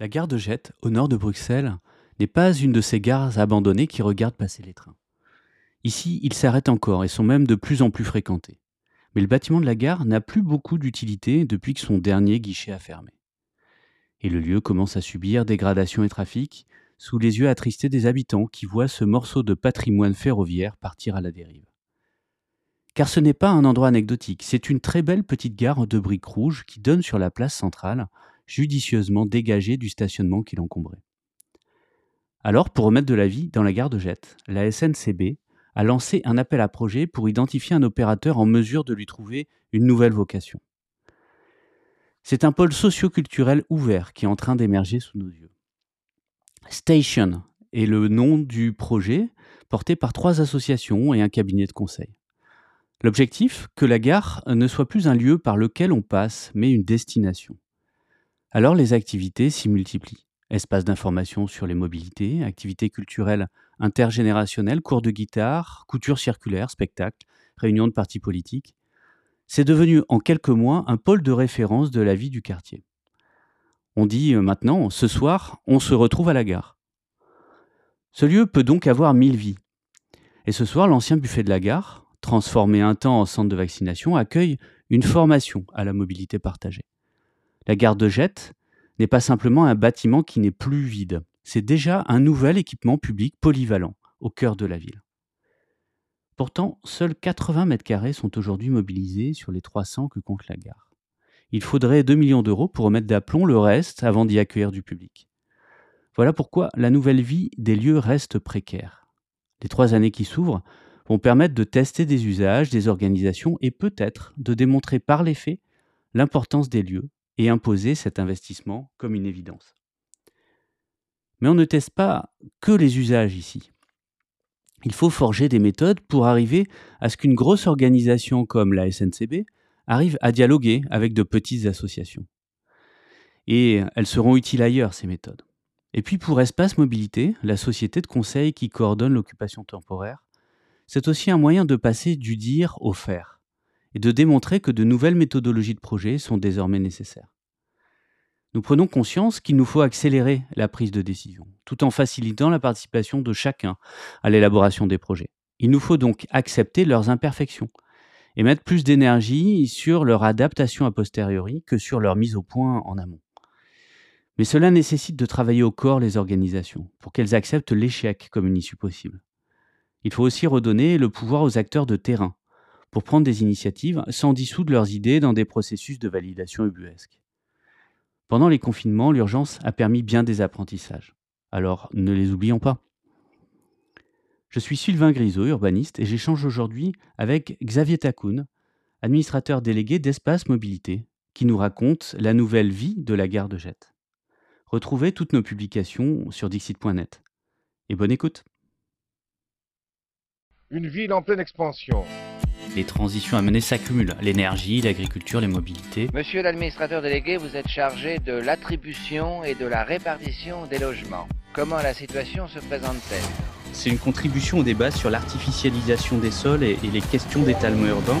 La gare de Jette, au nord de Bruxelles, n'est pas une de ces gares abandonnées qui regardent passer les trains. Ici, ils s'arrêtent encore et sont même de plus en plus fréquentés. Mais le bâtiment de la gare n'a plus beaucoup d'utilité depuis que son dernier guichet a fermé. Et le lieu commence à subir dégradation et trafic sous les yeux attristés des habitants qui voient ce morceau de patrimoine ferroviaire partir à la dérive. Car ce n'est pas un endroit anecdotique, c'est une très belle petite gare de briques rouges qui donne sur la place centrale, judicieusement dégagée du stationnement qui l'encombrait. Alors, pour remettre de la vie dans la gare de Jette, la SNCB a lancé un appel à projet pour identifier un opérateur en mesure de lui trouver une nouvelle vocation. C'est un pôle socio-culturel ouvert qui est en train d'émerger sous nos yeux. Station est le nom du projet porté par trois associations et un cabinet de conseil. L'objectif, que la gare ne soit plus un lieu par lequel on passe, mais une destination. Alors les activités s'y multiplient. Espaces d'information sur les mobilités, activités culturelles intergénérationnelles, cours de guitare, couture circulaire, spectacles, réunions de partis politiques. C'est devenu en quelques mois un pôle de référence de la vie du quartier. On dit euh, maintenant, ce soir, on se retrouve à la gare. Ce lieu peut donc avoir mille vies. Et ce soir, l'ancien buffet de la gare, transformé un temps en centre de vaccination, accueille une formation à la mobilité partagée. La gare de Jette n'est pas simplement un bâtiment qui n'est plus vide, c'est déjà un nouvel équipement public polyvalent au cœur de la ville. Pourtant, seuls 80 mètres carrés sont aujourd'hui mobilisés sur les 300 que compte la gare. Il faudrait 2 millions d'euros pour remettre d'aplomb le reste avant d'y accueillir du public. Voilà pourquoi la nouvelle vie des lieux reste précaire. Les trois années qui s'ouvrent vont permettre de tester des usages, des organisations et peut-être de démontrer par les faits l'importance des lieux et imposer cet investissement comme une évidence. Mais on ne teste pas que les usages ici. Il faut forger des méthodes pour arriver à ce qu'une grosse organisation comme la SNCB arrive à dialoguer avec de petites associations. Et elles seront utiles ailleurs, ces méthodes. Et puis pour Espace Mobilité, la société de conseil qui coordonne l'occupation temporaire, c'est aussi un moyen de passer du dire au faire et de démontrer que de nouvelles méthodologies de projet sont désormais nécessaires. Nous prenons conscience qu'il nous faut accélérer la prise de décision, tout en facilitant la participation de chacun à l'élaboration des projets. Il nous faut donc accepter leurs imperfections et mettre plus d'énergie sur leur adaptation a posteriori que sur leur mise au point en amont. Mais cela nécessite de travailler au corps les organisations pour qu'elles acceptent l'échec comme une issue possible. Il faut aussi redonner le pouvoir aux acteurs de terrain pour prendre des initiatives sans dissoudre leurs idées dans des processus de validation ubuesques. Pendant les confinements, l'urgence a permis bien des apprentissages. Alors ne les oublions pas. Je suis Sylvain Grisot, urbaniste, et j'échange aujourd'hui avec Xavier Takoun, administrateur délégué d'Espace Mobilité, qui nous raconte la nouvelle vie de la gare de Jette. Retrouvez toutes nos publications sur dixit.net. Et bonne écoute. Une ville en pleine expansion. Les transitions à mener s'accumulent. L'énergie, l'agriculture, les mobilités. Monsieur l'administrateur délégué, vous êtes chargé de l'attribution et de la répartition des logements. Comment la situation se présente-t-elle? C'est une contribution au débat sur l'artificialisation des sols et, et les questions d'étalement urbain.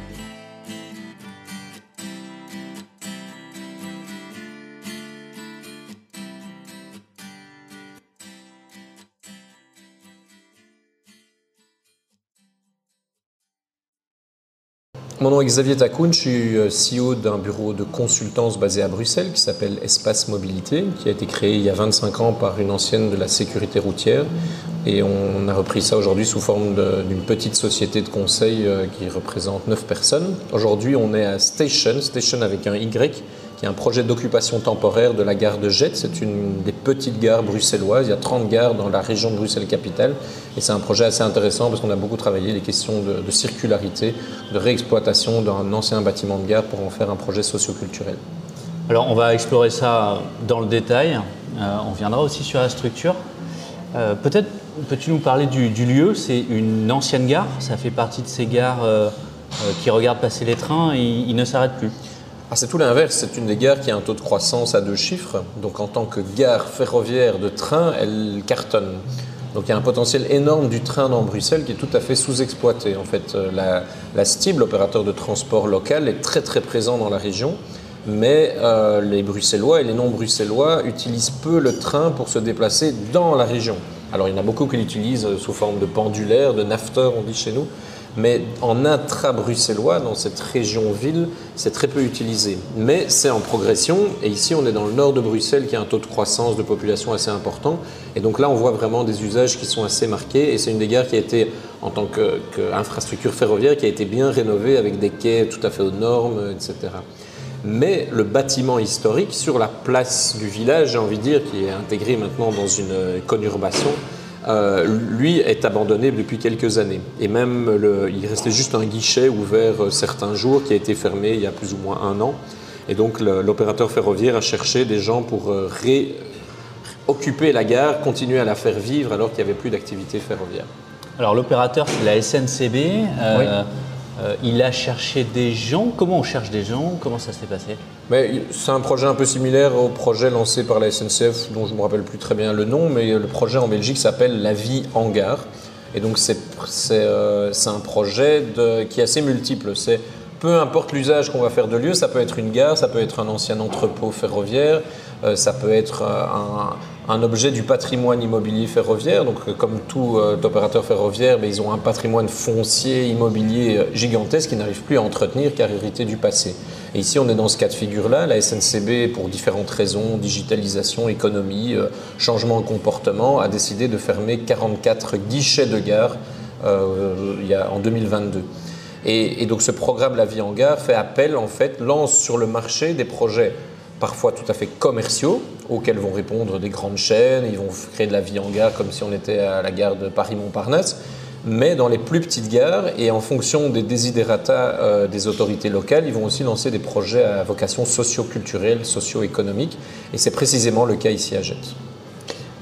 Mon nom est Xavier Takoun, je suis euh, CEO d'un bureau de consultance basé à Bruxelles qui s'appelle Espace Mobilité, qui a été créé il y a 25 ans par une ancienne de la sécurité routière. Et on a repris ça aujourd'hui sous forme d'une petite société de conseil euh, qui représente 9 personnes. Aujourd'hui, on est à Station, Station avec un Y, qui est un projet d'occupation temporaire de la gare de Jette. C'est une des petites gares bruxelloises. Il y a 30 gares dans la région de Bruxelles-Capitale. Et c'est un projet assez intéressant parce qu'on a beaucoup travaillé les questions de, circularité, de réexploitation d'un ancien bâtiment de gare pour en faire un projet socioculturel. Alors on va explorer ça dans le détail. Euh, on viendra aussi sur la structure. Euh, Peut-être peux-tu nous parler du, lieu? C'est une ancienne gare. Ça fait partie de ces gares euh, qui regardent passer les trains et ils ne s'arrêtent plus. Ah, c'est tout l'inverse, c'est une des gares qui a un taux de croissance à deux chiffres. Donc en tant que gare ferroviaire de train, elle cartonne. Donc il y a un potentiel énorme du train dans Bruxelles qui est tout à fait sous-exploité. En fait, euh, la, STIB, l'opérateur de transport local, est très très présent dans la région. Mais euh, les Bruxellois et les non-Bruxellois utilisent peu le train pour se déplacer dans la région. Alors il y en a beaucoup qui l'utilisent euh, sous forme de pendulaire, de nafteur, on dit chez nous. Mais en intra-bruxellois, dans cette région-ville, c'est très peu utilisé. Mais c'est en progression. Et ici, on est dans le nord de Bruxelles, qui a un taux de croissance de population assez important. Et donc là, on voit vraiment des usages qui sont assez marqués. Et c'est une des gares qui a été, en tant qu'infrastructure ferroviaire, qui a été bien rénovée avec des quais tout à fait aux normes, etc. Mais le bâtiment historique, sur la place du village, j'ai envie de dire, qui est intégré maintenant dans une euh, conurbation, euh, lui est abandonné depuis quelques années. Et même, le, il restait juste un guichet ouvert euh, certains jours qui a été fermé il y a plus ou moins un an. Et donc l'opérateur ferroviaire a cherché des gens pour euh, ré- occuper la gare, continuer à la faire vivre alors qu'il n'y avait plus d'activité ferroviaire. Alors l'opérateur, c'est la SNCB. Euh, euh, il a cherché des gens. Comment on cherche des gens? Comment ça s'est passé? C'est un projet un peu similaire au projet lancé par la SNCF, dont je ne me rappelle plus très bien le nom, mais le projet en Belgique s'appelle La vie en gare. Et donc c'est euh, un projet qui est assez multiple. C'est peu importe l'usage qu'on va faire de lieu, ça peut être une gare, ça peut être un ancien entrepôt ferroviaire, euh, ça peut être un, un objet du patrimoine immobilier ferroviaire. Donc euh, comme tout euh, opérateur ferroviaire, ben, ils ont un patrimoine foncier immobilier euh, gigantesque qu'ils n'arrivent plus à entretenir car hérité du passé. Et ici, on est dans ce cas de figure-là. La SNCB, pour différentes raisons, digitalisation, économie, changement de comportement, a décidé de fermer 44 guichets de gare il y a, en 2022. Et, et donc ce programme La vie en gare fait appel, en fait, lance sur le marché des projets parfois tout à fait commerciaux, auxquels vont répondre des grandes chaînes, ils vont créer de la vie en gare comme si on était à la gare de Paris-Montparnasse, mais dans les plus petites gares et en fonction des desiderata euh, des autorités locales, ils vont aussi lancer des projets à vocation socio-culturelle, socio-économique, et c'est précisément le cas ici à Jette.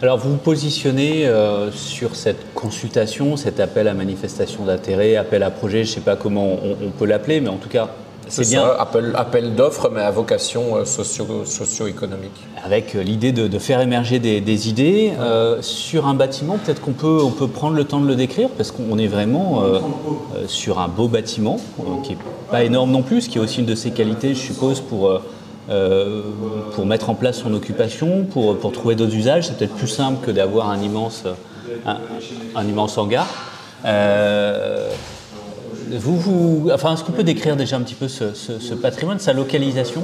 Alors vous vous positionnez euh, sur cette consultation, cet appel à manifestation d'intérêt, appel à projet, je ne sais pas comment on peut l'appeler, mais en tout cas, C'est bien ça, appel, appel d'offres, mais à vocation euh, socio- socio-économique. avec euh, l'idée de, de faire émerger des, des idées. Euh, sur un bâtiment, peut-être qu'on peut, on peut prendre le temps de le décrire, parce qu'on est vraiment euh, euh, sur un beau bâtiment, qui n'est pas énorme non plus, ce qui est aussi une de ses qualités, je suppose, pour, euh, pour mettre en place son occupation, pour, pour trouver d'autres usages. C'est peut-être plus simple que d'avoir un immense, un, un immense hangar. Euh, vous, vous, enfin, est-ce qu'on peut décrire déjà un petit peu ce, ce- ce patrimoine, sa localisation?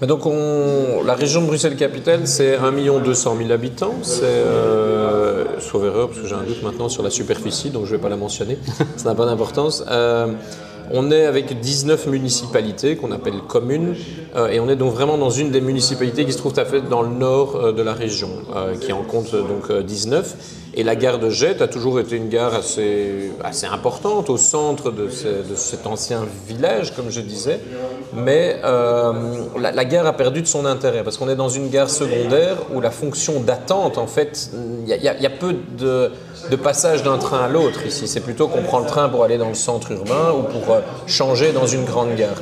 Mais donc, on- la région de Bruxelles-Capitale, c'est 1 200 000 habitants. C'est, euh, sauf erreur, parce que j'ai un doute maintenant sur la superficie, donc je ne vais pas la mentionner. Ça n'a pas d'importance. Euh, on est avec 19 municipalités qu'on appelle communes, euh, et on est donc vraiment dans une des municipalités qui se trouve tout à fait dans le nord euh, de la région, euh, qui en compte donc euh, 19. Et la gare de Jette a toujours été une gare assez, importante au centre de, ce- de cet ancien village, comme je disais. Mais euh, la, gare a perdu de son intérêt parce qu'on est dans une gare secondaire où la fonction d'attente, en fait, il y, a- peu de, passage d'un train à l'autre ici. C'est plutôt qu'on prend le train pour aller dans le centre urbain ou pour euh, changer dans une grande gare.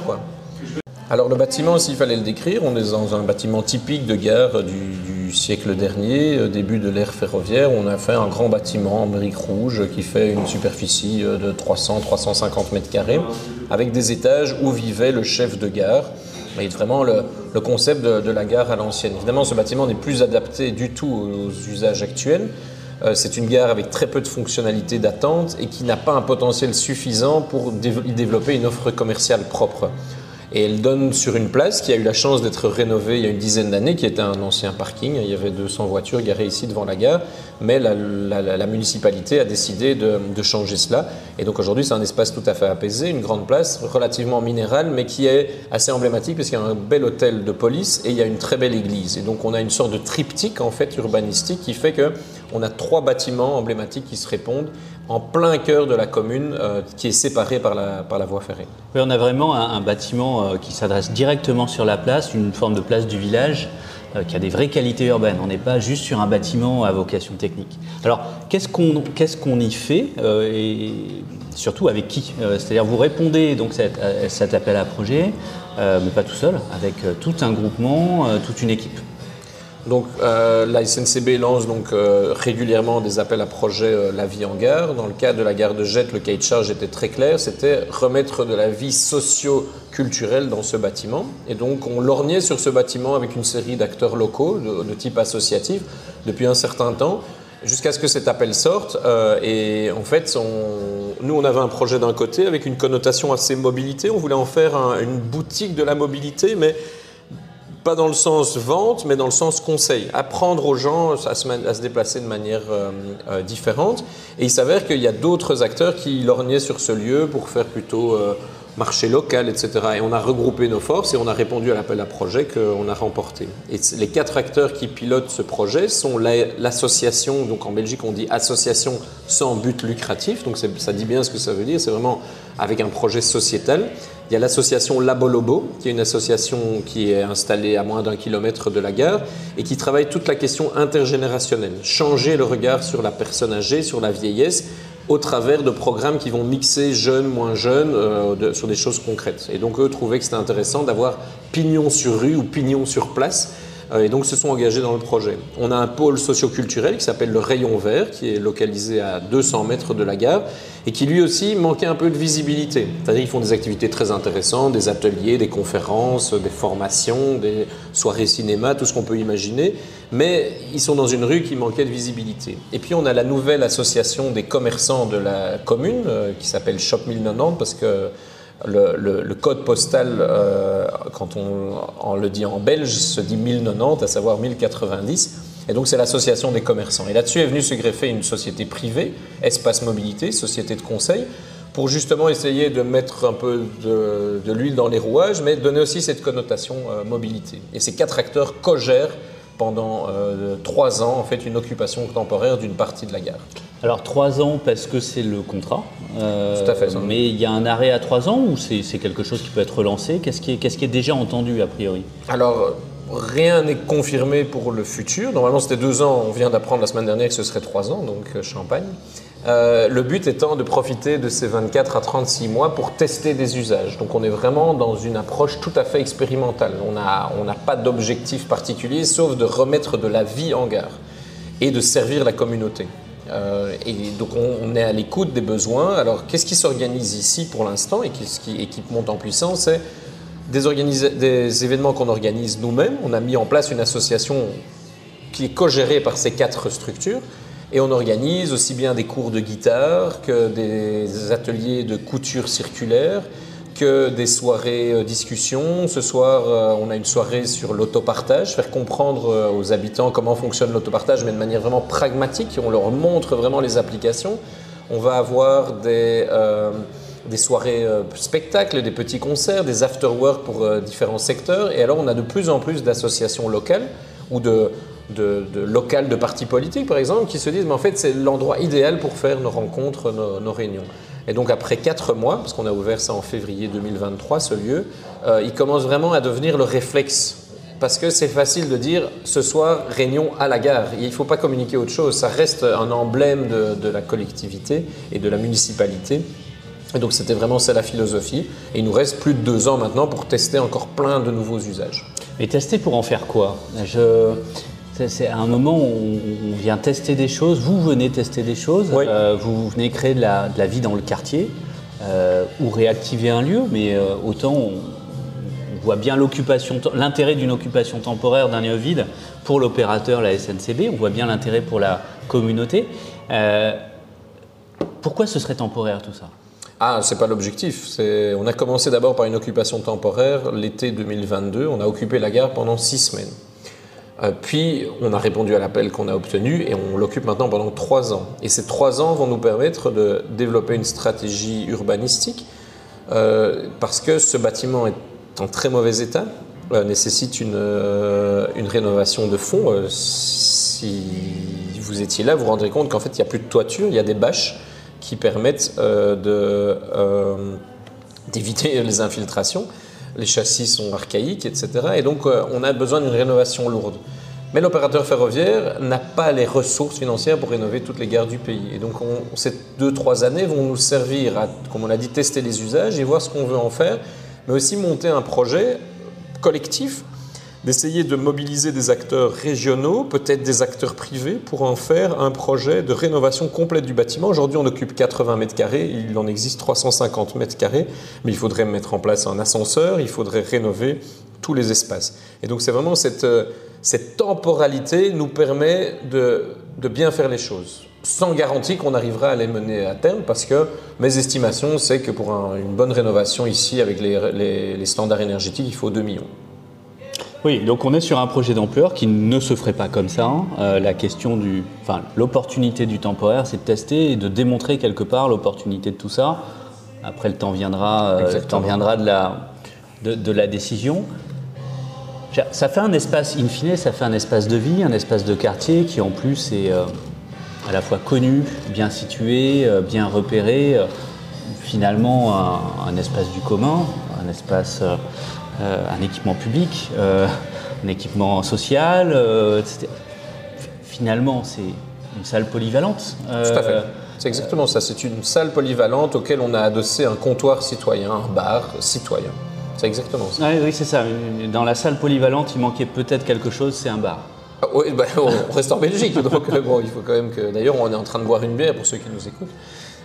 Alors le bâtiment, s'il fallait le décrire, on est dans un bâtiment typique de gare du siècle dernier, euh, début de l'ère ferroviaire. On a fait un grand bâtiment en briques rouges qui fait une superficie euh, de 300-350 mètres carrés, avec des étages où vivait le chef de gare. Et vraiment le, concept de, la gare à l'ancienne. Évidemment, ce bâtiment n'est plus adapté du tout aux usages actuels. Euh, C'est une gare avec très peu de fonctionnalités d'attente et qui n'a pas un potentiel suffisant pour y développer une offre commerciale propre. Et elle donne sur une place qui a eu la chance d'être rénovée il y a une dizaine d'années, qui était un ancien parking. Il y avait 200 voitures garées ici devant la gare, mais la, municipalité a décidé de, de changer cela. Et donc aujourd'hui, c'est un espace tout à fait apaisé, une grande place, relativement minérale, mais qui est assez emblématique parce qu'il y a un bel hôtel de police et il y a une très belle église. Et donc on a une sorte de triptyque en fait urbanistique qui fait que on a trois bâtiments emblématiques qui se répondent en plein cœur de la commune, euh, qui est séparée par la, par la voie ferrée. Oui, on a vraiment un, bâtiment euh, qui s'adresse directement sur la place, une forme de place du village euh, qui a des vraies qualités urbaines. On n'est pas juste sur un bâtiment à vocation technique. Alors, qu'est-ce qu'on y fait et surtout avec qui C'est-à-dire, vous répondez donc cet, à cet appel à projet, mais pas tout seul, avec tout un groupement, toute une équipe. Donc euh, la SNCB lance donc euh, régulièrement des appels à projets euh, La vie en gare. Dans le cas de la gare de Jette, le cahier de charge était très clair, c'était remettre de la vie socio-culturelle dans ce bâtiment. Et donc on lorgnait sur ce bâtiment avec une série d'acteurs locaux de, type associatif depuis un certain temps jusqu'à ce que cet appel sorte. et en fait, nous, on avait un projet d'un côté avec une connotation assez mobilité. On voulait en faire un- une boutique de la mobilité, mais pas dans le sens vente, mais dans le sens conseil. Apprendre aux gens à se, déplacer de manière euh, euh, différente. Et il s'avère qu'il y a d'autres acteurs qui lorgnaient sur ce lieu pour faire plutôt euh, marché local, etc. Et on a regroupé nos forces et on a répondu à l'appel à projet qu'on a remporté. Et les quatre acteurs qui pilotent ce projet sont la- l'association, donc en Belgique on dit association sans but lucratif, donc ça dit bien ce que ça veut dire, c'est vraiment avec un projet sociétal. Il y a l'association Labolobo, qui est une association qui est installée à moins d'un kilomètre de la gare et qui travaille toute la question intergénérationnelle. Changer le regard sur la personne âgée, sur la vieillesse, au travers de programmes qui vont mixer jeunes, moins jeunes, euh, sur des choses concrètes. Et donc eux trouvaient que c'était intéressant d'avoir pignon sur rue ou pignon sur place et donc se sont engagés dans le projet. On a un pôle socioculturel qui s'appelle le Rayon Vert, qui est localisé à 200 mètres de la gare et qui lui aussi manquait un peu de visibilité. C'est-à-dire qu'ils font des activités très intéressantes, des ateliers, des conférences, des formations, des soirées cinéma, tout ce qu'on peut imaginer, mais ils sont dans une rue qui manquait de visibilité. Et puis on a la nouvelle association des commerçants de la commune euh, qui s'appelle Shop 1090 parce que le, code postal, euh, quand on, le dit en belge, se dit 1090, à savoir 1090. Et donc c'est l'association des commerçants. Et là-dessus est venue se greffer une société privée, Espace Mobilité, société de conseil, pour justement essayer de mettre un peu de, de l'huile dans les rouages, mais donner aussi cette connotation euh, mobilité. Et ces quatre acteurs co-gèrent pendant euh, trois ans en fait une occupation temporaire d'une partie de la gare. Alors, trois ans parce que c'est le contrat. euh, Tout à fait, ça. Mais il y a un arrêt à trois ans ou c'est quelque chose qui peut être relancé? Qu'est-ce qui, est- qu'est-ce qui est déjà entendu a priori? Alors, rien n'est confirmé pour le futur. Normalement, c'était deux ans. On vient d'apprendre la semaine dernière que ce serait trois ans, donc euh, champagne. Euh, le but étant de profiter de ces 24 à 36 mois pour tester des usages. Donc, on est vraiment dans une approche tout à fait expérimentale. On n'a pas d'objectif particulier, sauf de remettre de la vie en gare et de servir la communauté. Euh, et donc on, est à l'écoute des besoins. Alors qu'est-ce qui s'organise ici pour l'instant et qu'est-ce qui, monte en puissance? C'est des, des événements qu'on organise nous-mêmes. On a mis en place une association qui est co-gérée par ces quatre structures. Et on organise aussi bien des cours de guitare que des ateliers de couture circulaire, que des soirées euh, discussions. Ce soir, euh, on a une soirée sur l'autopartage, faire comprendre euh, aux habitants comment fonctionne l'autopartage, mais de manière vraiment pragmatique. On leur montre vraiment les applications. On va avoir des, euh, des soirées spectacles, des petits concerts, des after-work pour différents secteurs. Et alors, on a de plus en plus d'associations locales ou de, de, de locales de partis politiques, par exemple, qui se disent, mais en fait, c'est l'endroit idéal pour faire nos rencontres, nos, réunions. Et donc, après quatre mois, parce qu'on a ouvert ça en février 2023, ce lieu, euh, il commence vraiment à devenir le réflexe. Parce que c'est facile de dire ce soir, réunion à la gare. Il ne faut pas communiquer autre chose. Ça reste un emblème de, la collectivité et de la municipalité. Et donc, c'était vraiment ça la philosophie. Et il nous reste plus de deux ans maintenant pour tester encore plein de nouveaux usages. Mais tester pour en faire quoi? Je... c'est- à un moment où on on vient tester des choses, vous venez tester des choses, Oui. euh, vous venez créer de la, de la vie dans le quartier euh, ou réactiver un lieu, mais euh, autant on, on voit bien l'occupation, l'intérêt d'une occupation temporaire d'un lieu vide pour l'opérateur, la SNCB, on voit bien l'intérêt pour la communauté. Pourquoi ce serait temporaire tout ça? Ah, c'est pas l'objectif. On a commencé d'abord par une occupation temporaire l'été 2022. On a occupé la gare pendant six semaines. Euh, puis, on a répondu à l'appel qu'on a obtenu et on l'occupe maintenant pendant trois ans. Et ces trois ans vont nous permettre de développer une stratégie urbanistique euh, parce que ce bâtiment est en très mauvais état, euh, nécessite une, une rénovation de fond. Si vous étiez là, vous vous rendrez compte qu'en fait, il n'y a plus de toiture, il y a des bâches qui permettent d'éviter les infiltrations. Les châssis sont archaïques, etc. Et donc, euh, on a besoin d'une rénovation lourde. Mais l'opérateur ferroviaire n'a pas les ressources financières pour rénover toutes les gares du pays. Et donc, on- ces deux, trois années vont nous servir à, comme on l'a dit, tester les usages et voir ce qu'on veut en faire, mais aussi monter un projet collectif d'essayer de mobiliser des acteurs régionaux, peut-être des acteurs privés, pour en faire un projet de rénovation complète du bâtiment. Aujourd'hui, on occupe 80 mètres carrés, il en existe 350 mètres carrés, mais il faudrait mettre en place un ascenseur, il faudrait rénover tous les espaces. Et donc, c'est vraiment cette, euh, cette temporalité nous permet de, bien faire les choses sans garantie qu'on arrivera à les mener à terme, parce que mes estimations, c'est que pour un- une bonne rénovation ici, avec les- les standards énergétiques, il faut 2 millions. Oui, donc on est sur un projet d'ampleur qui ne se ferait pas comme ça. hein. Euh, la question du, enfin, l'opportunité du temporaire, c'est de tester et de démontrer quelque part l'opportunité de tout ça. Après, le temps viendra, euh, le temps viendra de la, de, de la décision. Ça fait un espace, in fine, ça fait un espace de vie, un espace de quartier qui en plus est euh, à la fois connu, bien situé, bien repéré, finalement un, un espace du commun, un espace, un équipement public, euh, un équipement social, euh, etc. Finalement, c'est une salle polyvalente. Tout à fait. Euh, C'est exactement ça. C'est une salle polyvalente auquel on a adossé un comptoir citoyen, un bar citoyen. C'est exactement ça. ouais, oui, c'est ça. Dans la salle polyvalente, il manquait peut-être quelque chose, c'est un bar. Ah, oui, bah, on reste en Belgique, donc euh, bon, il faut quand même que. D'ailleurs, on est en train de boire une bière pour ceux qui nous écoutent.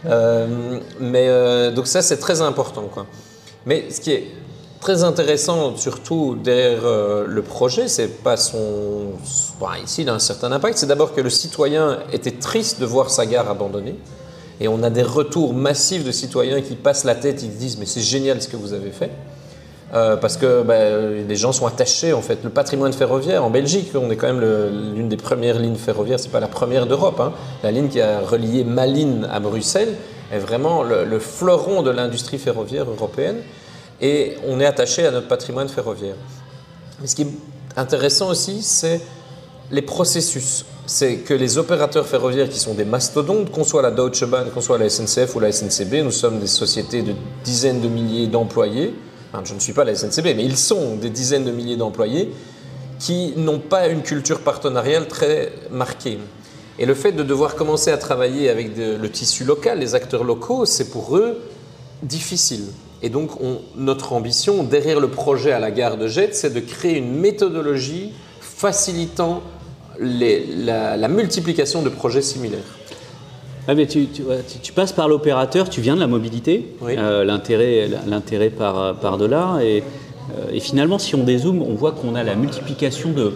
Euh, mais euh, donc ça, c'est très important, quoi. Mais ce qui est très intéressant, surtout derrière euh, le projet, c'est pas son. ici, il a un certain impact. C'est d'abord que le citoyen était triste de voir sa gare abandonnée. Et on a des retours massifs de citoyens qui passent la tête, ils se disent mais c'est génial ce que vous avez fait. Euh, parce que ben, les gens sont attachés en fait. Le patrimoine ferroviaire en Belgique, on est quand même l'une des premières lignes ferroviaires, c'est pas la première d'Europe. hein. La ligne qui a relié Malines à Bruxelles est vraiment le fleuron de l'industrie ferroviaire européenne. Et on est attaché à notre patrimoine ferroviaire. Mais ce qui est intéressant aussi, c'est les processus. C'est que les opérateurs ferroviaires qui sont des mastodontes, qu'on soit la Deutsche Bahn, qu'on soit la SNCF ou la SNCB, nous sommes des sociétés de dizaines de milliers d'employés. Enfin, je ne suis pas la SNCB, mais ils sont des dizaines de milliers d'employés qui n'ont pas une culture partenariale très marquée. Et le fait de devoir commencer à travailler avec le tissu local, les acteurs locaux, c'est pour eux difficile. Et donc, on- notre ambition derrière le projet à la gare de Jette, c'est de créer une méthodologie facilitant les- la, la multiplication de projets similaires. Ah, mais tu, tu- passes par l'opérateur, tu viens de la mobilité, Oui. euh, l'intérêt, par, par de là, et, euh, et finalement, si on dézoome, on voit qu'on a la multiplication de,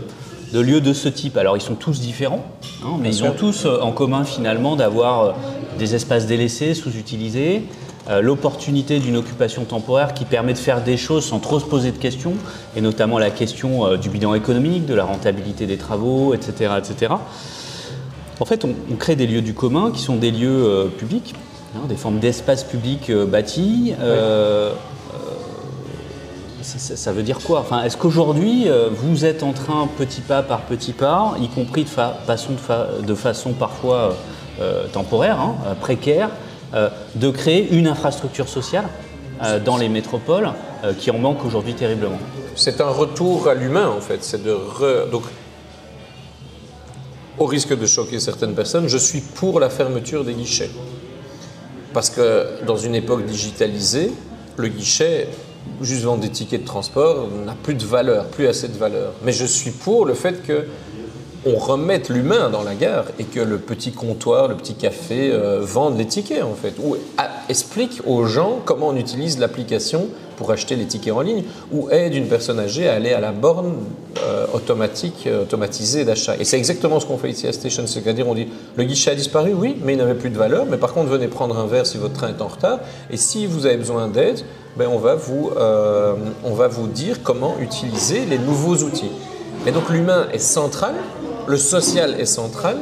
de lieux de ce type. Alors, ils sont tous différents, hein, mais Bien ils sûr. ont tous euh, en commun finalement d'avoir des espaces délaissés, sous-utilisés, euh, l'opportunité d'une occupation temporaire qui permet de faire des choses sans trop se poser de questions, et notamment la question euh, du bilan économique, de la rentabilité des travaux, etc., etc. En fait, on, on crée des lieux du commun qui sont des lieux euh, publics, hein, des formes d'espaces publics bâtis. Ça, ça- ça veut dire quoi? Enfin, Est-ce qu'aujourd'hui, vous êtes en train, petit pas par petit pas, y compris de, fa- façon, de, fa- de façon parfois temporaire, hein, précaire, de créer une infrastructure sociale euh, dans les métropoles euh, qui en manque aujourd'hui terriblement C'est un retour à l'humain, en fait. Donc, au risque de choquer certaines personnes, je suis pour la fermeture des guichets. Parce que dans une époque digitalisée, le guichet, juste vendre des tickets de transport, n'a plus de valeur, plus assez de valeur. Mais je suis pour le fait que on remette l'humain dans la gare et que le petit comptoir, le petit café euh, les tickets en fait, ou explique aux gens comment on utilise l'application pour acheter les tickets en ligne, ou aide une personne âgée à aller à la borne euh, automatique, euh, automatisée d'achat. Et c'est exactement ce qu'on fait ici à Station, c'est-à-dire on dit le guichet a disparu, oui, mais il n'avait plus de valeur, mais par contre venez prendre un verre si votre train est en retard, et si vous avez besoin d'aide, ben, on, va vous, on va vous dire comment utiliser les nouveaux outils. Et donc l'humain est central, le social est central,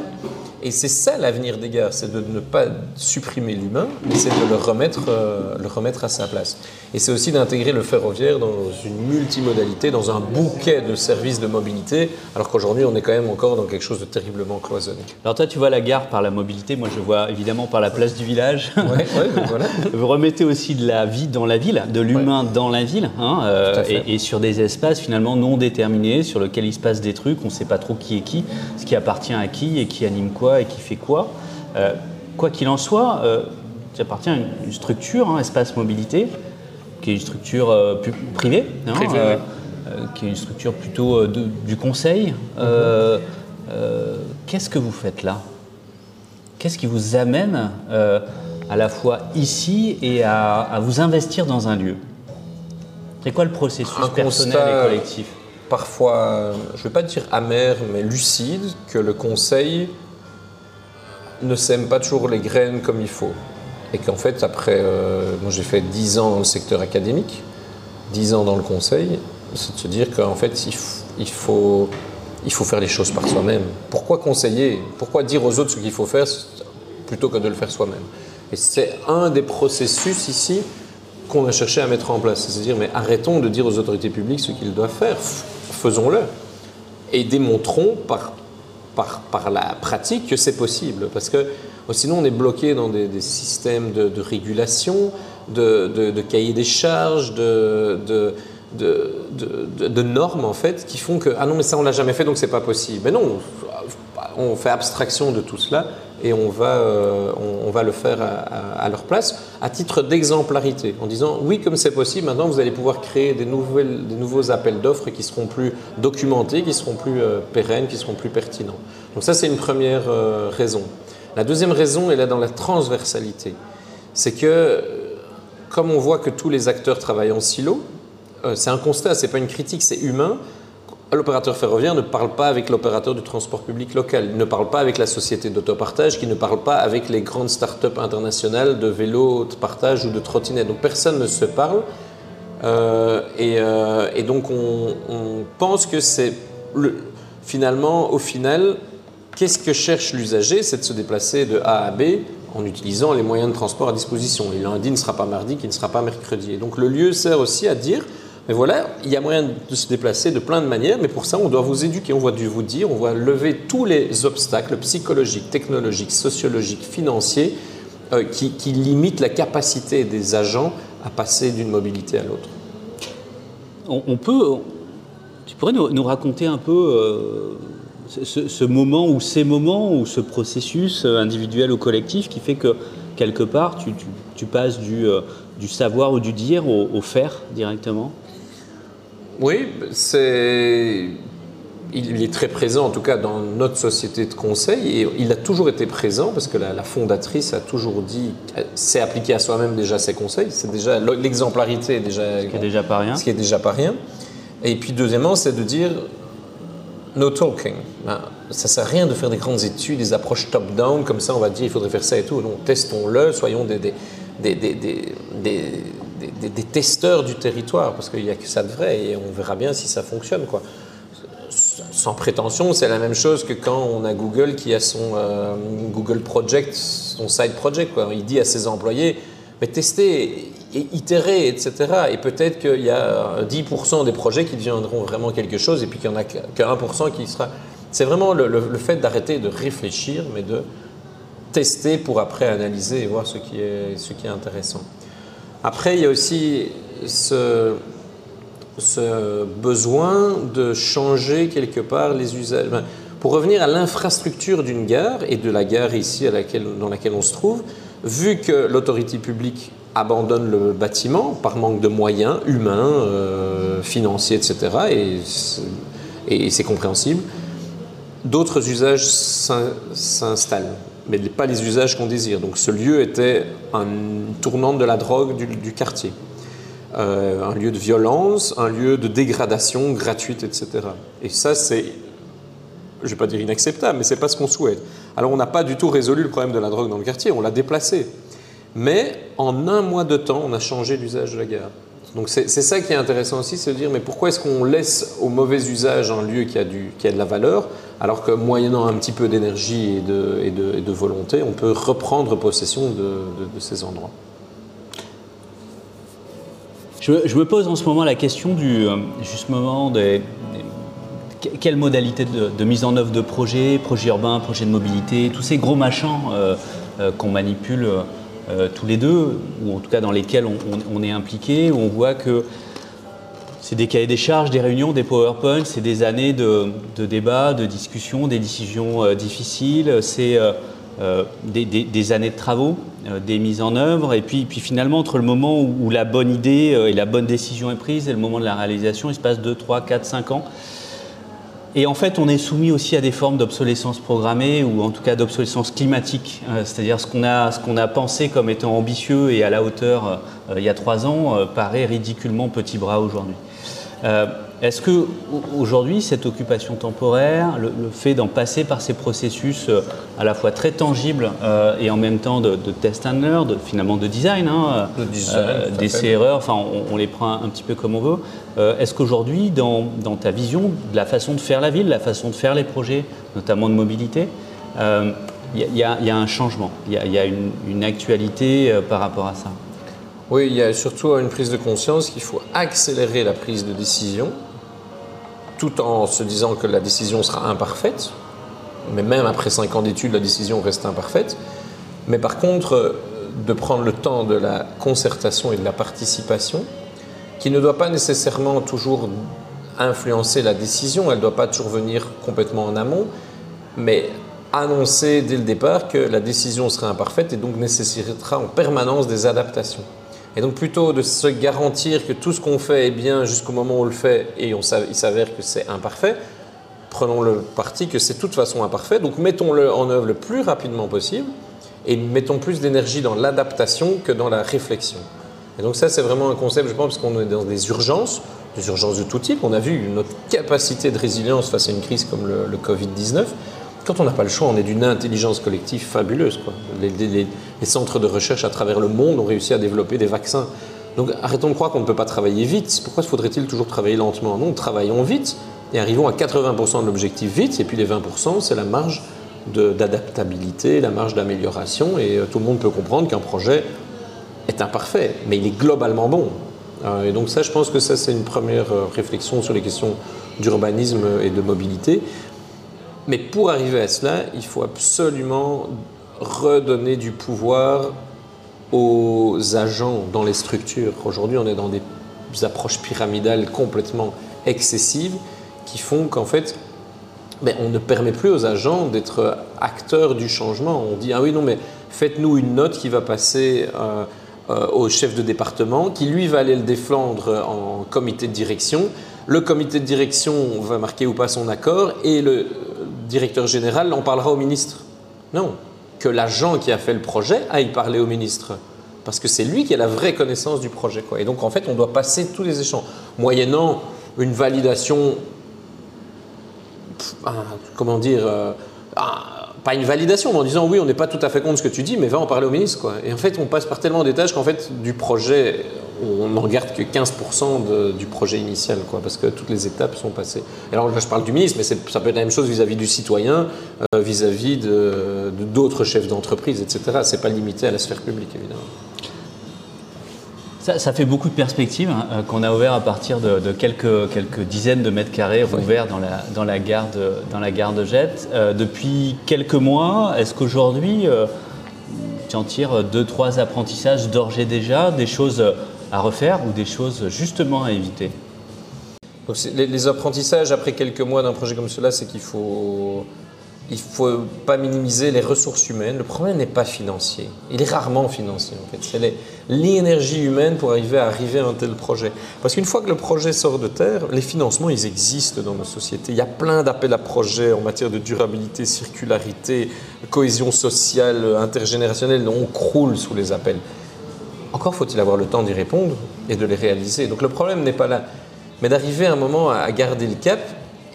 et c'est ça l'avenir des gares, c'est de ne pas supprimer l'humain, mais c'est de le remettre, euh, le remettre à sa place. Et c'est aussi d'intégrer le ferroviaire dans une multimodalité, dans un bouquet de services de mobilité, alors qu'aujourd'hui on est quand même encore dans quelque chose de terriblement cloisonné. Alors toi tu vois la gare par la mobilité, moi je vois évidemment par la place du village. Ouais, voilà. Vous remettez aussi de la vie dans la ville, de l'humain dans la ville, hein, euh, et, et, sur des espaces finalement non déterminés, sur lesquels il se passe des trucs, on ne sait pas trop qui est qui, ce qui appartient à qui et qui anime quoi et qui fait quoi. Euh, quoi qu'il en soit, euh, ça appartient à une, structure, hein, Espace Mobilité, qui est une structure euh, privée, hein, qui est une structure plutôt du conseil. Mhm. Qu'est-ce que vous faites là? Qu'est-ce qui vous amène à la fois ici et à, vous investir dans un lieu? C'est quoi le processus personnel et collectif? Parfois, je ne vais pas dire amer, mais lucide, que le conseil ne sème pas toujours les graines comme il faut. Et qu'en fait, après, euh, moi j'ai fait 10 ans dans le secteur académique, 10 ans dans le conseil, c'est de se dire qu'en fait, il, faut, il faut faire les choses par soi-même. Pourquoi conseiller? Pourquoi dire aux autres ce qu'il faut faire plutôt que de le faire soi-même? Et c'est un des processus ici qu'on a cherché à mettre en place. C'est-à-dire, mais arrêtons de dire aux autorités publiques ce qu'ils doivent faire, faisons-le. Et démontrons par par, la pratique que c'est possible. Parce que sinon, on est bloqué dans des, systèmes de, régulation, de, de, cahiers des charges, de, de, normes, en fait, qui font que, ah non, mais ça, on l'a jamais fait, donc c'est pas possible. Mais non, on fait abstraction de tout cela et on va, euh, on, va le faire à, leur place à titre d'exemplarité, en disant oui, comme c'est possible, maintenant vous allez pouvoir créer des, nouvelles, des nouveaux appels d'offres qui seront plus documentés, qui seront plus euh, pérennes, qui seront plus pertinents. Donc ça, c'est une première euh, raison. La deuxième raison, elle est dans la transversalité. C'est que, comme on voit que tous les acteurs travaillent en silo, c'est un constat, c'est pas une critique, c'est humain l'opérateur ferroviaire ne parle pas avec l'opérateur du transport public local, il ne parle pas avec la société d'autopartage, qui ne parle pas avec les grandes start-up internationales de vélos de partage ou de trottinettes. Donc personne ne se parle. Euh, euh, et, donc on, pense que c'est finalement, au final, qu'est-ce que cherche l'usager? C'est de se déplacer de A à B en utilisant les moyens de transport à disposition. Et lundi ne sera pas mardi, qui ne sera pas mercredi. Et donc le lieu sert aussi à dire mais voilà, il y a moyen de se déplacer de plein de manières, mais pour ça, on doit vous éduquer, on doit vous dire, on doit lever tous les obstacles psychologiques, technologiques, sociologiques, financiers euh, qui, limitent la capacité des agents à passer d'une mobilité à l'autre. On, peut, tu pourrais nous, raconter un peu euh, ce, moment ou ces moments ou ce processus euh, individuel ou collectif qui fait que quelque part tu, passes du, du, savoir ou du dire au faire directement? Oui, c'est. Il est très présent, en tout cas, dans notre société de conseil, et il a toujours été présent parce que la, fondatrice a toujours dit, c'est appliqué à soi-même déjà ses conseils. C'est déjà l'exemplarité déjà. Ce qui est déjà pas rien. Ce qui est déjà pas rien. Et puis deuxièmement, c'est de dire no talking. Ben, ça sert à rien de faire des grandes études, des approches top-down, comme ça on va dire il faudrait faire ça et tout. Non, testons-le, soyons des, des, des, des des, testeurs du territoire, parce qu'il n'y a que ça de vrai, et on verra bien si ça fonctionne. Quoi. Sans prétention, c'est la même chose que quand on a Google qui a son euh, Google Project, son side project. Quoi. Il dit à ses employés, mais testez, et itérez, etc. Et peut-être qu'il y a 10% des projets qui deviendront vraiment quelque chose, et puis qu'il n'y en a que 1% qui sera... C'est vraiment le, le fait d'arrêter de réfléchir, mais de tester pour après analyser et voir ce qui est, ce qui est intéressant. Après, il y a aussi ce, besoin de changer quelque part les usages. Pour revenir à l'infrastructure d'une gare et de la gare ici dans laquelle on se trouve, vu que l'autorité publique abandonne le bâtiment par manque de moyens humains, euh, financiers, etc., et c'est compréhensible, d'autres usages s'installent, mais pas les usages qu'on désire. Donc ce lieu était un tournant de la drogue du, quartier. Euh, un lieu de violence, un lieu de dégradation gratuite, etc. Et ça, c'est, je ne vais pas dire inacceptable, mais c'est pas ce qu'on souhaite. Alors on n'a pas du tout résolu le problème de la drogue dans le quartier, on l'a déplacé. Mais en un mois de temps, on a changé l'usage de la gare. Donc c'est ça qui est intéressant aussi, c'est de dire mais pourquoi est-ce qu'on laisse au mauvais usage un lieu qui a, du, qui a de la valeur, alors que moyennant un petit peu d'énergie et de, et, de, et de, volonté, on peut reprendre possession de, ces endroits. Je, me pose en ce moment la question du euh, justement des, des quelle modalité de, mise en œuvre de projets, projets urbains, projets de mobilité, tous ces gros machins euh, euh, qu'on manipule. Tous les deux, ou en tout cas dans lesquels on, est impliqué, où on voit que c'est des cahiers des charges, des réunions, des PowerPoints, c'est des années de, débats, de discussions, des décisions euh, difficiles, c'est euh, des, années de travaux, des mises en œuvre, et puis, puis finalement entre le moment où, la bonne idée et la bonne décision est prise et le moment de la réalisation, il se passe 2, 3, 4, 5 ans. Et en fait, on est soumis aussi à des formes d'obsolescence programmée ou en tout cas d'obsolescence climatique. Euh, c'est-à-dire ce qu'on a, ce qu'on a pensé comme étant ambitieux et à la hauteur euh, il y a trois ans euh, paraît ridiculement petit bras aujourd'hui. Est-ce que aujourd'hui cette occupation temporaire, le, fait d'en passer par ces processus euh, à la fois très tangibles euh, et en même temps de, test and learn, de, finalement de design, hein, euh, d'essais erreurs, enfin on, les prend un, petit peu comme on veut. Est-ce qu'aujourd'hui, dans, ta vision de la façon de faire la ville, la façon de faire les projets, notamment de mobilité, il y, a un changement, il y, a une actualité par rapport à ça? Oui, il y a surtout une prise de conscience qu'il faut accélérer la prise de décision tout en se disant que la décision sera imparfaite, mais même après cinq ans d'études, la décision reste imparfaite. Mais par contre, de prendre le temps de la concertation et de la participation, qui ne doit pas nécessairement toujours influencer la décision, elle ne doit pas toujours venir complètement en amont, mais annoncer dès le départ que la décision sera imparfaite et donc nécessitera en permanence des adaptations. Et donc plutôt de se garantir que tout ce qu'on fait est bien jusqu'au moment où on le fait et on, il s'avère que c'est imparfait, prenons le parti que c'est de toute façon imparfait, donc mettons-le en œuvre le plus rapidement possible et mettons plus d'énergie dans l'adaptation que dans la réflexion. Et donc ça c'est vraiment un concept, je pense, parce qu'on est dans des urgences, des urgences de tout type. On a vu notre capacité de résilience face à une crise comme le, le Covid-19 quand on n'a pas le choix, on est d'une intelligence collective fabuleuse. Les, centres de recherche à travers le monde ont réussi à développer des vaccins. Donc arrêtons de croire qu'on ne peut pas travailler vite. Pourquoi faudrait-il toujours travailler lentement? Non, travaillons vite et arrivons à 80% de l'objectif vite. Et puis les 20%, c'est la marge d'adaptabilité, la marge d'amélioration. Et euh, tout le monde peut comprendre qu'un projet est imparfait, mais il est globalement bon. Euh, et donc ça, je pense que ça, c'est une première euh, réflexion sur les questions d'urbanisme et de mobilité. Mais pour arriver à cela, il faut absolument redonner du pouvoir aux agents dans les structures. Aujourd'hui, on est dans des approches pyramidales complètement excessives qui font qu'en fait, ben, on ne permet plus aux agents d'être acteurs du changement. On dit, ah oui, non, mais faites-nous une note qui va passer euh, euh, au chef de département, qui lui va aller le défendre en comité de direction. Le comité de direction va marquer ou pas son accord et le directeur général en parlera au ministre. Non, que l'agent qui a fait le projet aille parler au ministre. Parce que c'est lui qui a la vraie connaissance du projet. Et donc, en fait, on doit passer tous les échanges, moyennant une validation, comment dire, euh, pas une validation, mais en disant oui, on n'est pas tout à fait contre ce que tu dis, mais va en parler au ministre. Et en fait, on passe par tellement d'étages qu'en fait, du projet, on n'en regarde que 15% du projet initial, quoi, parce que toutes les étapes sont passées. alors là, je parle du ministre, mais ça peut être la même chose vis-à-vis du citoyen, euh, vis-à-vis de, d'autres chefs d'entreprise, etc. C'est pas limité à la sphère publique, évidemment. Ça, fait beaucoup de perspectives hein, euh, qu'on a ouvert à partir de, quelques, quelques, dizaines de mètres carrés ouverts dans la, dans, la gare de, dans la gare de Jette. Euh, depuis quelques mois, est-ce qu'aujourd'hui, tu en tires deux, trois apprentissages d'ores et déjà, des choses à refaire ou des choses justement à éviter les, apprentissages après quelques mois d'un projet comme cela, c'est qu'il faut il faut pas minimiser les ressources humaines. Le problème n'est pas financier. Il est rarement financier, en fait. C'est l'énergie humaine pour arriver à arriver à un tel projet. Parce qu'une fois que le projet sort de terre, les financements, ils existent dans nos sociétés. Il y a plein d'appels à projets en matière de durabilité, circularité, cohésion sociale, intergénérationnelle. On croule sous les appels. Encore faut-il avoir le temps d'y répondre et de les réaliser. Donc le problème n'est pas là. Mais d'arriver à un moment à garder le cap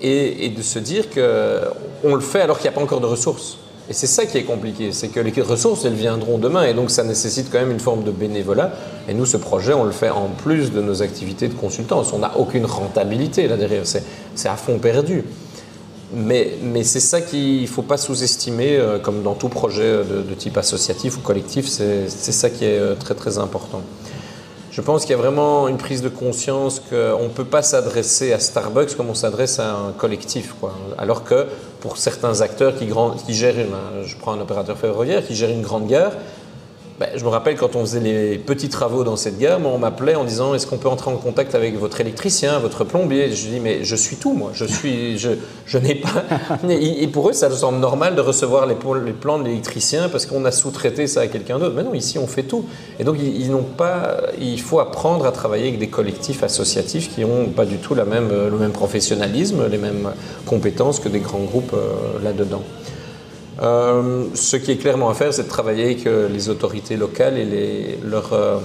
et, de se dire qu'on le fait alors qu'il n'y a pas encore de ressources. Et c'est ça qui est compliqué, c'est que les ressources, elles viendront demain, et donc ça nécessite quand même une forme de bénévolat. Et nous, ce projet, on le fait en plus de nos activités de consultance. On n'a aucune rentabilité là derrière, c'est à fond perdu. Mais, c'est ça qu'il ne faut pas sous-estimer, euh, comme dans tout projet de, de type associatif ou collectif, c'est ça qui est euh, très très important. Je pense qu'il y a vraiment une prise de conscience qu'on ne peut pas s'adresser à Starbucks comme on s'adresse à un collectif. Alors que pour certains acteurs qui, gèrent, je prends un opérateur ferroviaire qui gère une grande gare, ben, je me rappelle quand on faisait les petits travaux dans cette gare, on m'appelait en disant est-ce qu'on peut entrer en contact avec votre électricien, votre plombier? Je dis mais je suis tout moi, je suis, je, n'ai pas. et pour eux, ça semble normal de recevoir les, plans de l'électricien parce qu'on a sous-traité ça à quelqu'un d'autre. Mais non, ici on fait tout. Et donc ils, n'ont pas, il faut apprendre à travailler avec des collectifs associatifs qui n'ont pas du tout le même professionnalisme, les mêmes compétences que des grands groupes euh, là-dedans. Euh, ce qui est clairement à faire, c'est de travailler avec euh, les autorités locales et leur, euh,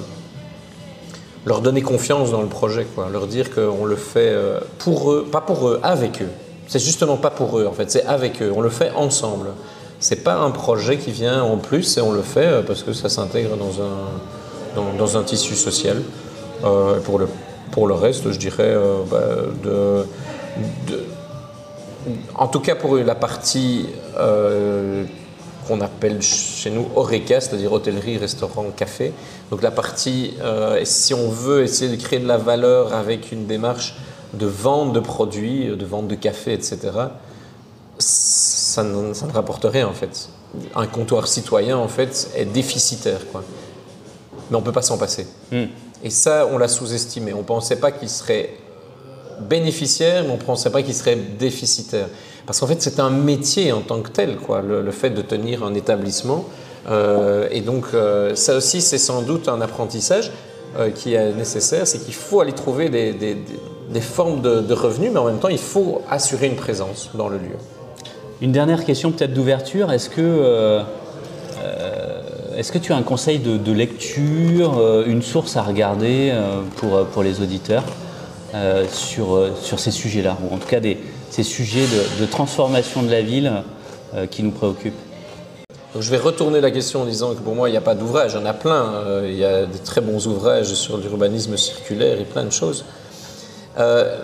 leur donner confiance dans le projet, quoi. leur dire qu'on le fait pour eux, pas pour eux, avec eux. C'est justement pas pour eux, en fait, c'est avec eux, on le fait ensemble. C'est pas un projet qui vient en plus et on le fait parce que ça s'intègre dans un, dans, un tissu social. pour, le, pour le reste, je dirais bah, de, de en tout cas pour la partie euh, qu'on appelle chez nous Oreca, c'est-à-dire hôtellerie, restaurant, café. Donc la partie, euh, si on veut essayer de créer de la valeur avec une démarche de vente de produits, de vente de café, etc., ça ne, ça ne rapporte rien en fait. Un comptoir citoyen en fait est déficitaire, quoi. Mais on ne peut pas s'en passer. Hmm. Et ça, on l'a sous-estimé. On ne pensait pas qu'il serait bénéficiaire, mais on ne pensait pas qu'il serait déficitaire. Parce qu'en fait, c'est un métier en tant que tel, quoi, le, fait de tenir un établissement. Euh, et donc, euh, ça aussi, c'est sans doute un apprentissage euh, qui est nécessaire, c'est qu'il faut aller trouver des, formes de, revenus, mais en même temps, il faut assurer une présence dans le lieu. Une dernière question peut-être d'ouverture. Est-ce que, est-ce que tu as un conseil de, lecture, une source à regarder pour les auditeurs? Euh, sur, euh, sur ces sujets-là, ou en tout cas ces sujets de, transformation de la ville euh, qui nous préoccupent. je vais retourner la question en disant que pour moi, il n'y a pas d'ouvrage, il y en a plein. il y a des très bons ouvrages sur l'urbanisme circulaire et plein de choses.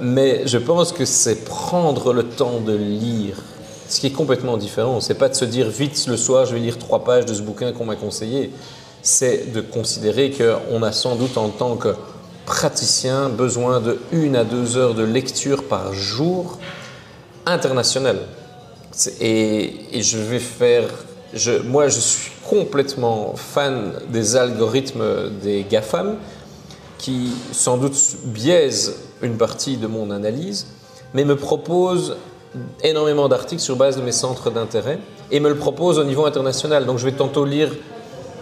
mais je pense que c'est prendre le temps de lire, ce qui est complètement différent. C'est pas de se dire vite le soir, je vais lire trois pages de ce bouquin qu'on m'a conseillé. C'est de considérer qu'on a sans doute en tant que praticien besoin de une à deux heures de lecture par jour internationale. Et, je vais faire. Je, moi, je suis complètement fan des algorithmes des GAFAM qui, sans doute, biaisent une partie de mon analyse, mais me proposent énormément d'articles sur base de mes centres d'intérêt et me le proposent au niveau international. Donc, je vais tantôt lire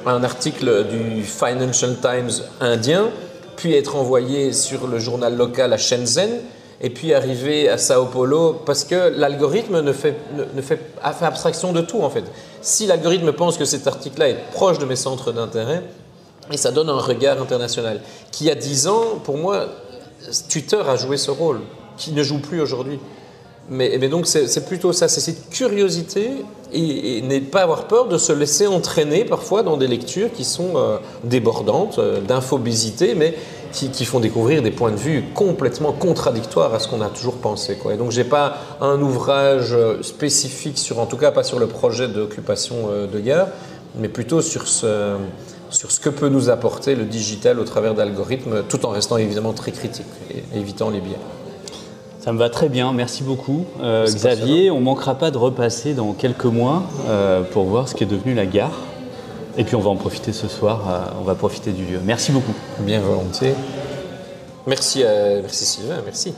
un article du Financial Times indien puis être envoyé sur le journal local à Shenzhen, et puis arriver à Sao Paulo, parce que l'algorithme ne fait, ne, fait, abstraction de tout en fait. Si l'algorithme pense que cet article-là est proche de mes centres d'intérêt, et ça donne un regard international, qui a 10 ans, pour moi, Twitter a joué ce rôle, qui ne joue plus aujourd'hui. Mais, donc c'est plutôt ça, c'est cette curiosité et, ne pas avoir peur de se laisser entraîner parfois dans des lectures qui sont euh, débordantes, euh, mais qui, font découvrir des points de vue complètement contradictoires à ce qu'on a toujours pensé. Et donc j'ai pas un ouvrage euh, spécifique sur, en tout cas pas sur le projet d'occupation de gare, mais plutôt sur ce, sur ce que peut nous apporter le digital au travers d'algorithmes, tout en restant évidemment très critique et évitant les biais. Ça me va très bien, merci beaucoup euh, Xavier. On ne manquera pas de repasser dans quelques mois euh, pour voir ce qui est devenu la gare. Et puis on va en profiter ce soir, euh, on va profiter du lieu. Merci beaucoup. Bien volontiers. Merci, merci Sylvain, merci.